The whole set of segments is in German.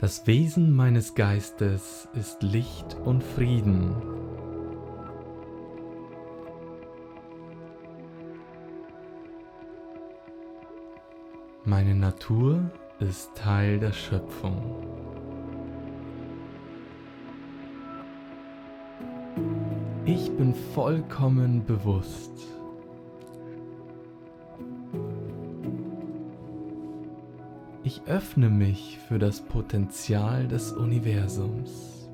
Das Wesen meines Geistes ist Licht und Frieden. Meine Natur ist Teil der Schöpfung. Ich bin vollkommen bewusst. Ich öffne mich für das Potenzial des Universums.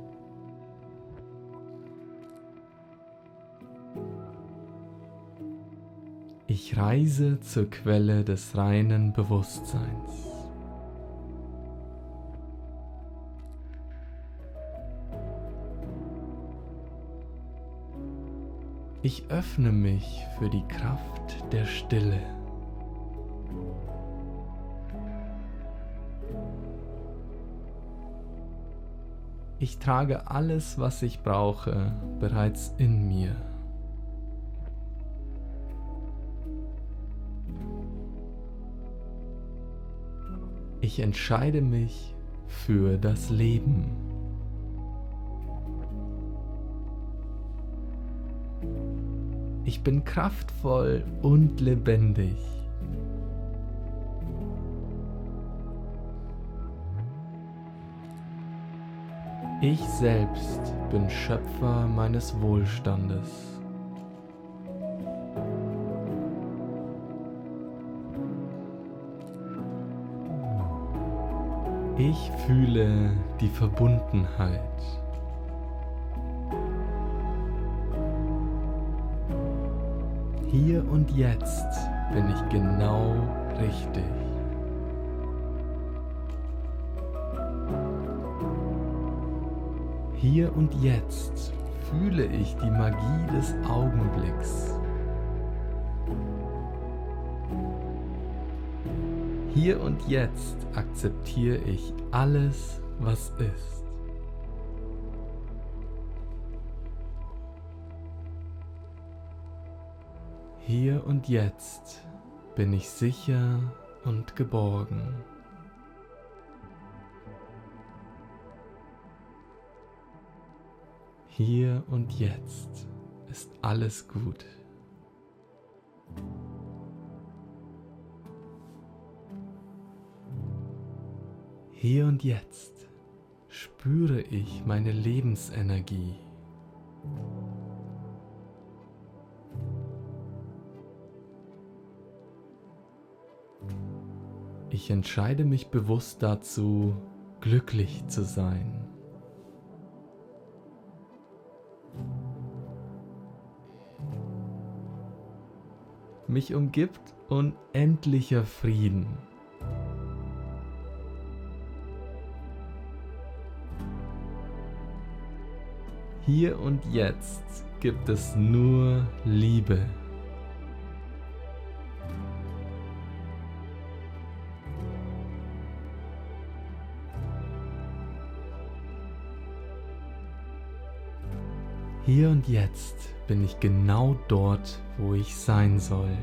Ich reise zur Quelle des reinen Bewusstseins. Ich öffne mich für die Kraft der Stille. Ich trage alles, was ich brauche, bereits in mir. Ich entscheide mich für das Leben. Ich bin kraftvoll und lebendig. Ich selbst bin Schöpfer meines Wohlstandes. Ich fühle die Verbundenheit. Hier und jetzt bin ich genau richtig. Hier und jetzt fühle ich die Magie des Augenblicks. Hier und jetzt akzeptiere ich alles, was ist. Hier und jetzt bin ich sicher und geborgen. Hier und jetzt ist alles gut. Hier und jetzt spüre ich meine Lebensenergie. Ich entscheide mich bewusst dazu, glücklich zu sein. Mich umgibt unendlicher Frieden. Hier und jetzt gibt es nur Liebe. Hier und jetzt bin ich genau dort, wo ich sein soll.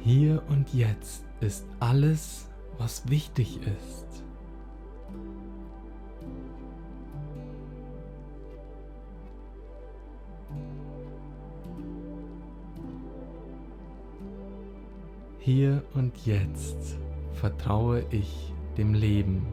Hier und jetzt ist alles, was wichtig ist. Hier und jetzt vertraue ich dem Leben.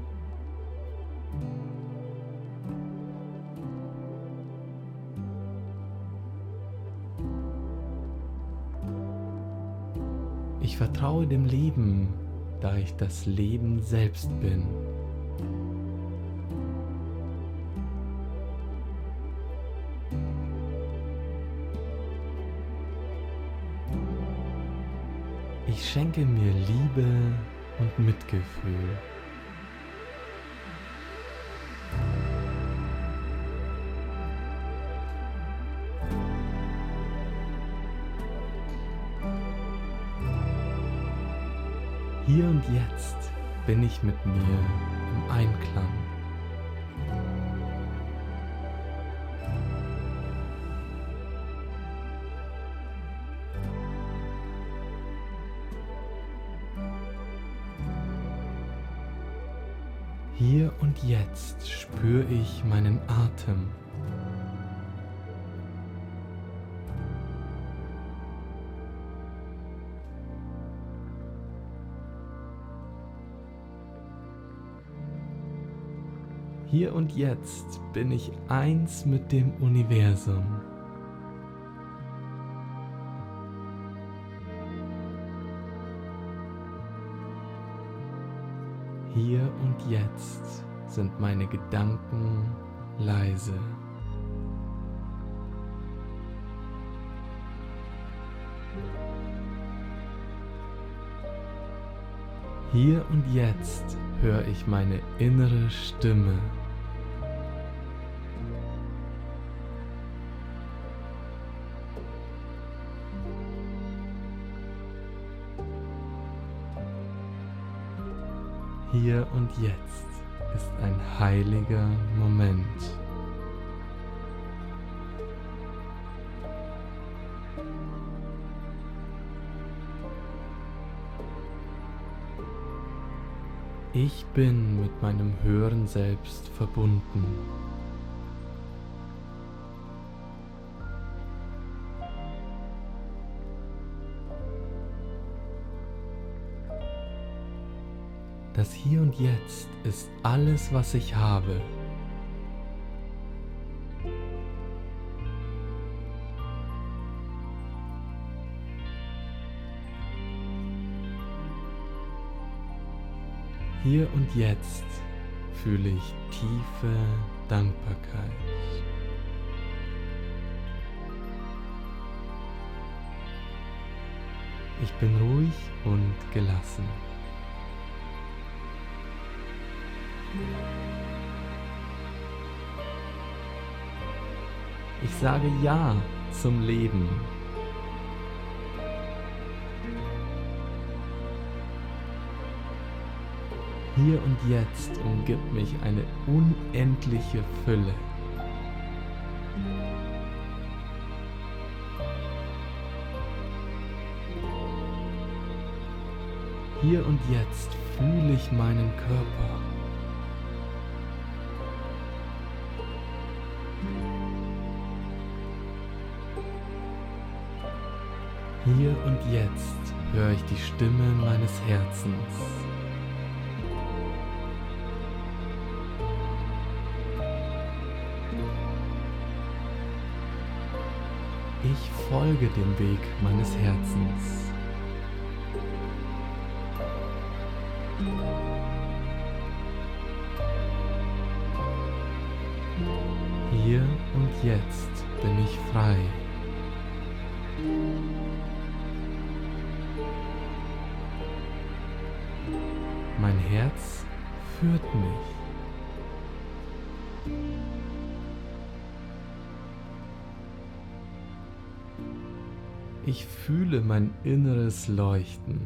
Ich vertraue dem Leben, da ich das Leben selbst bin. Schenke mir Liebe und Mitgefühl. Hier und jetzt bin ich mit mir im Einklang. Jetzt spüre ich meinen Atem. Hier und jetzt bin ich eins mit dem Universum. Hier und jetzt sind meine Gedanken leise. Hier und jetzt höre ich meine innere Stimme. Hier und jetzt ist ein heiliger Moment. Ich bin mit meinem höheren Selbst verbunden. Hier und Jetzt ist alles, was ich habe. Hier und jetzt fühle ich tiefe Dankbarkeit. Ich bin ruhig und gelassen. Ich sage Ja zum Leben. Hier und jetzt umgibt mich eine unendliche Fülle. Hier und jetzt fühle ich meinen Körper. Hier und jetzt höre ich die Stimme meines Herzens. Ich folge dem Weg meines Herzens. Hier und jetzt bin ich frei. Herz führt mich. Ich fühle mein inneres Leuchten.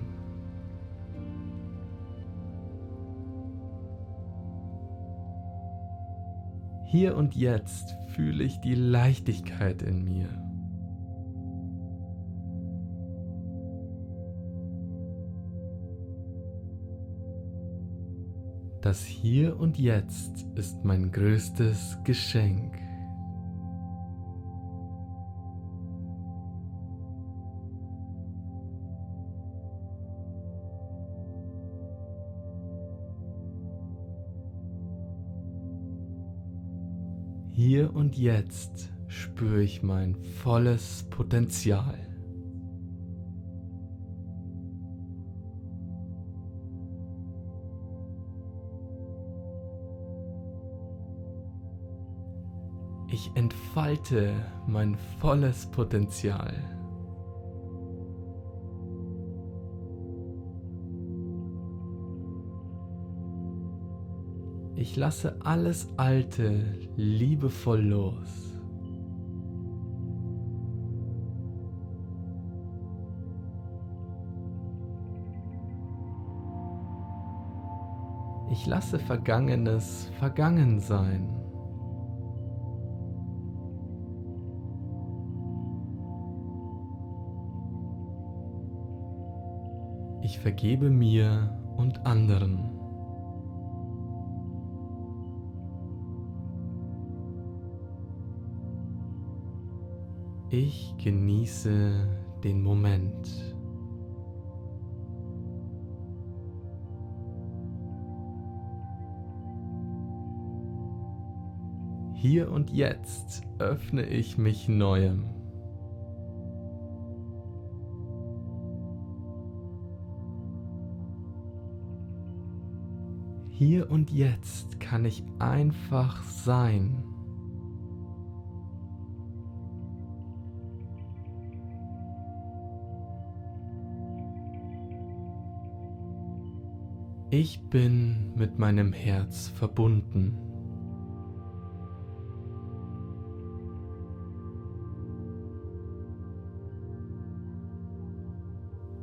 Hier und jetzt fühle ich die Leichtigkeit in mir. Das Hier und Jetzt ist mein größtes Geschenk. Hier und jetzt spüre ich mein volles Potenzial. Ich entfalte mein volles Potenzial. Ich lasse alles Alte liebevoll los. Ich lasse Vergangenes vergangen sein. vergebe mir und anderen. Ich genieße den Moment. Hier und jetzt öffne ich mich neuem. Hier und jetzt kann ich einfach sein. Ich bin mit meinem Herz verbunden.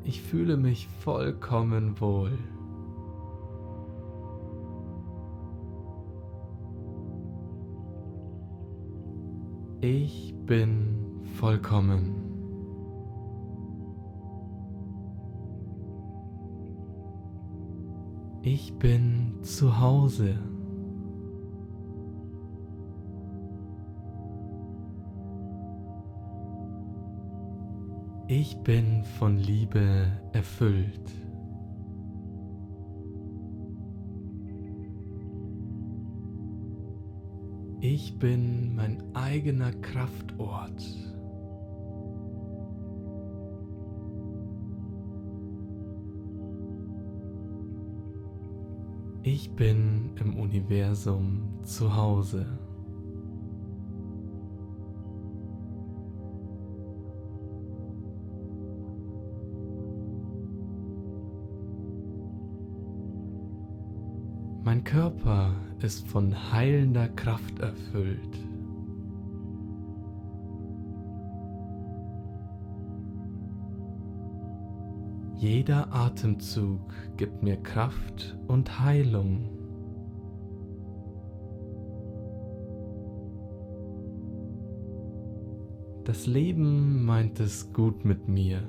Ich fühle mich vollkommen wohl. Ich bin vollkommen. Ich bin zu Hause. Ich bin von Liebe erfüllt. Ich bin mein eigener Kraftort. Ich bin im Universum zu Hause. Mein Körper ist von heilender Kraft erfüllt. Jeder Atemzug gibt mir Kraft und Heilung. Das Leben meint es gut mit mir.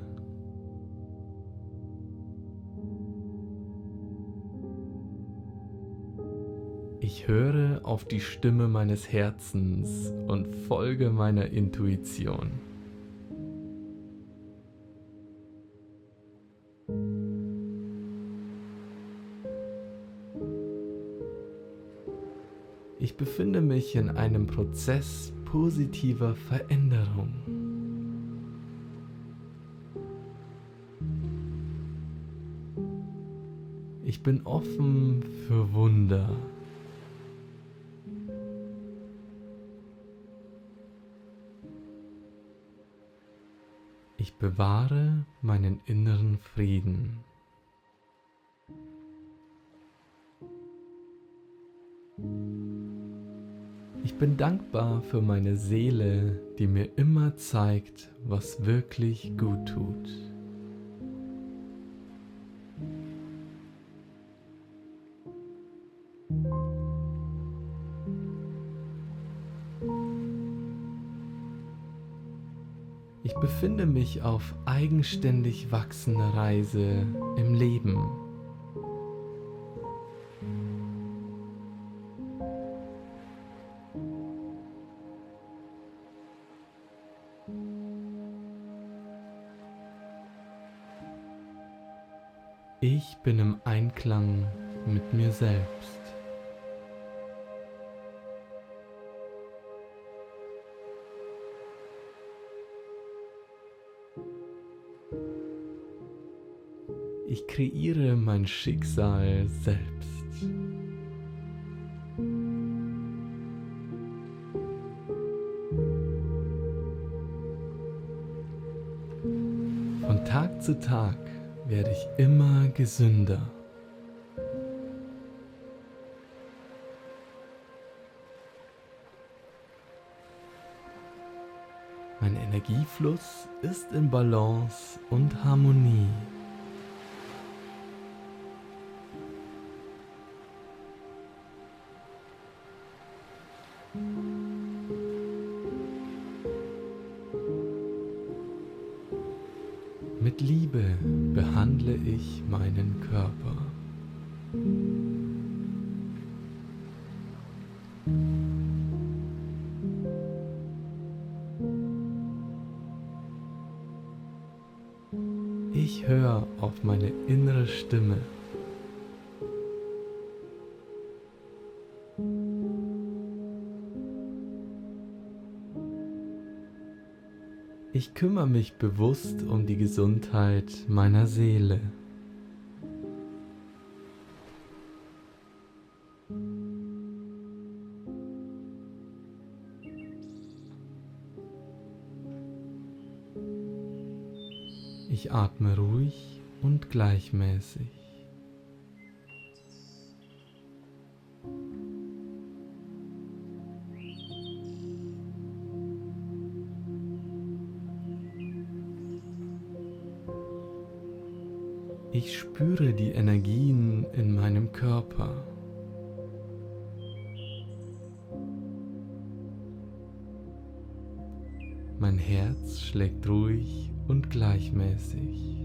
Ich höre auf die Stimme meines Herzens und folge meiner Intuition. Ich befinde mich in einem Prozess positiver Veränderung. Ich bin offen für Wunder. Bewahre meinen inneren Frieden. Ich bin dankbar für meine Seele, die mir immer zeigt, was wirklich gut tut. Befinde mich auf eigenständig wachsender Reise im Leben. Ich bin im Einklang mit mir selbst. Ich kreiere mein Schicksal selbst. Von Tag zu Tag werde ich immer gesünder. Mein Energiefluss ist in Balance und Harmonie. Mit Liebe behandle ich meinen Körper. Kümmere mich bewusst um die Gesundheit meiner Seele. Ich atme ruhig und gleichmäßig. Ich spüre die Energien in meinem Körper. Mein Herz schlägt ruhig und gleichmäßig.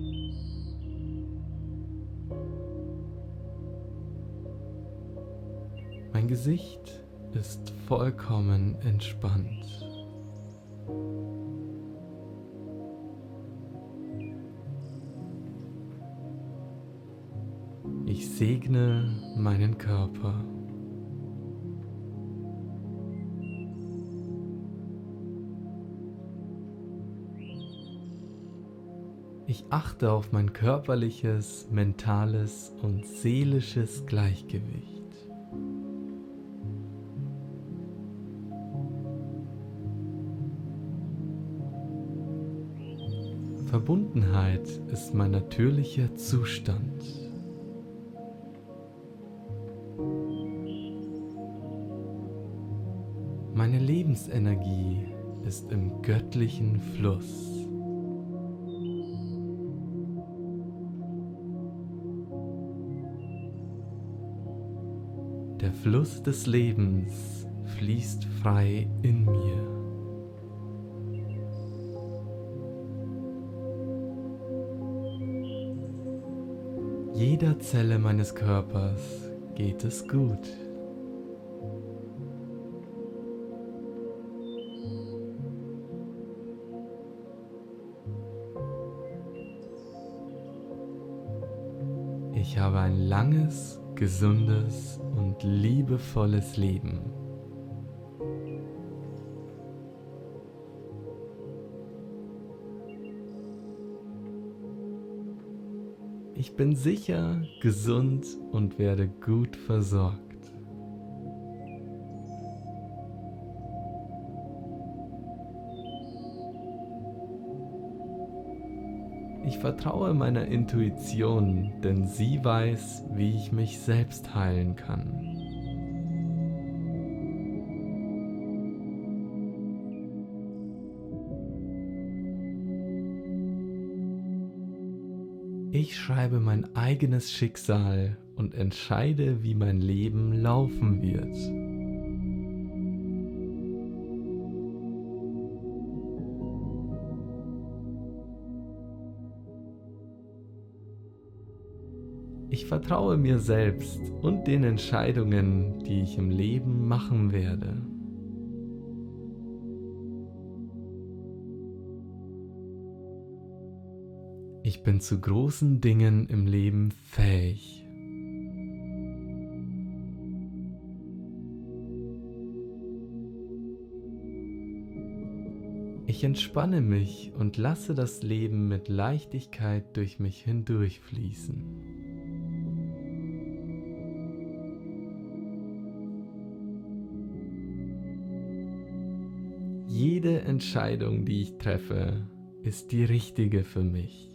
Mein Gesicht ist vollkommen entspannt. Segne meinen Körper. Ich achte auf mein körperliches, mentales und seelisches Gleichgewicht. Verbundenheit ist mein natürlicher Zustand. Lebensenergie ist im göttlichen Fluss. Der Fluss des Lebens fließt frei in mir. Jeder Zelle meines Körpers geht es gut. Langes, gesundes und liebevolles Leben. Ich bin sicher, gesund und werde gut versorgt. Vertraue meiner Intuition, denn sie weiß, wie ich mich selbst heilen kann. Ich schreibe mein eigenes Schicksal und entscheide, wie mein Leben laufen wird. Ich vertraue mir selbst und den Entscheidungen, die ich im Leben machen werde. Ich bin zu großen Dingen im Leben fähig. Ich entspanne mich und lasse das Leben mit Leichtigkeit durch mich hindurchfließen. Jede Entscheidung, die ich treffe, ist die richtige für mich.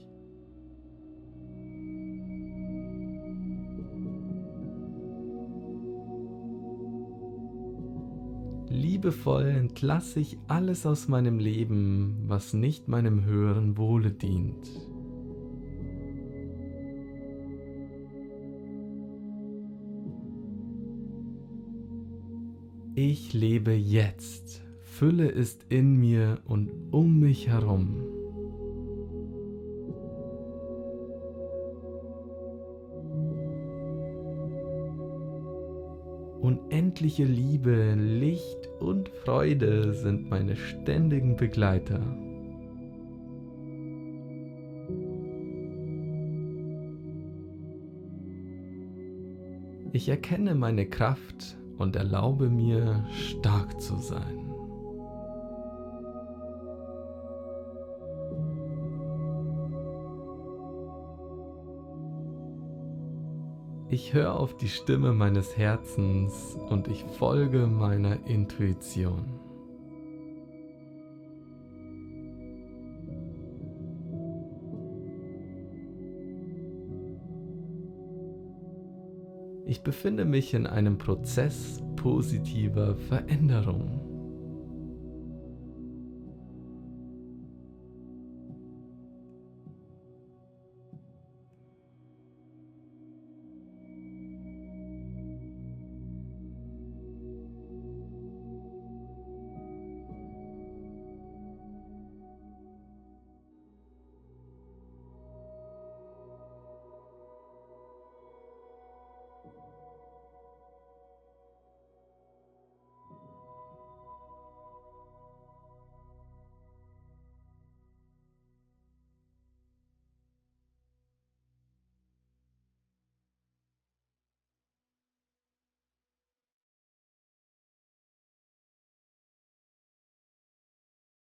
Liebevoll entlasse ich alles aus meinem Leben, was nicht meinem höheren Wohle dient. Ich lebe jetzt. Fülle ist in mir und um mich herum. Unendliche Liebe, Licht und Freude sind meine ständigen Begleiter. Ich erkenne meine Kraft und erlaube mir, stark zu sein. Ich höre auf die Stimme meines Herzens und ich folge meiner Intuition. Ich befinde mich in einem Prozess positiver Veränderung.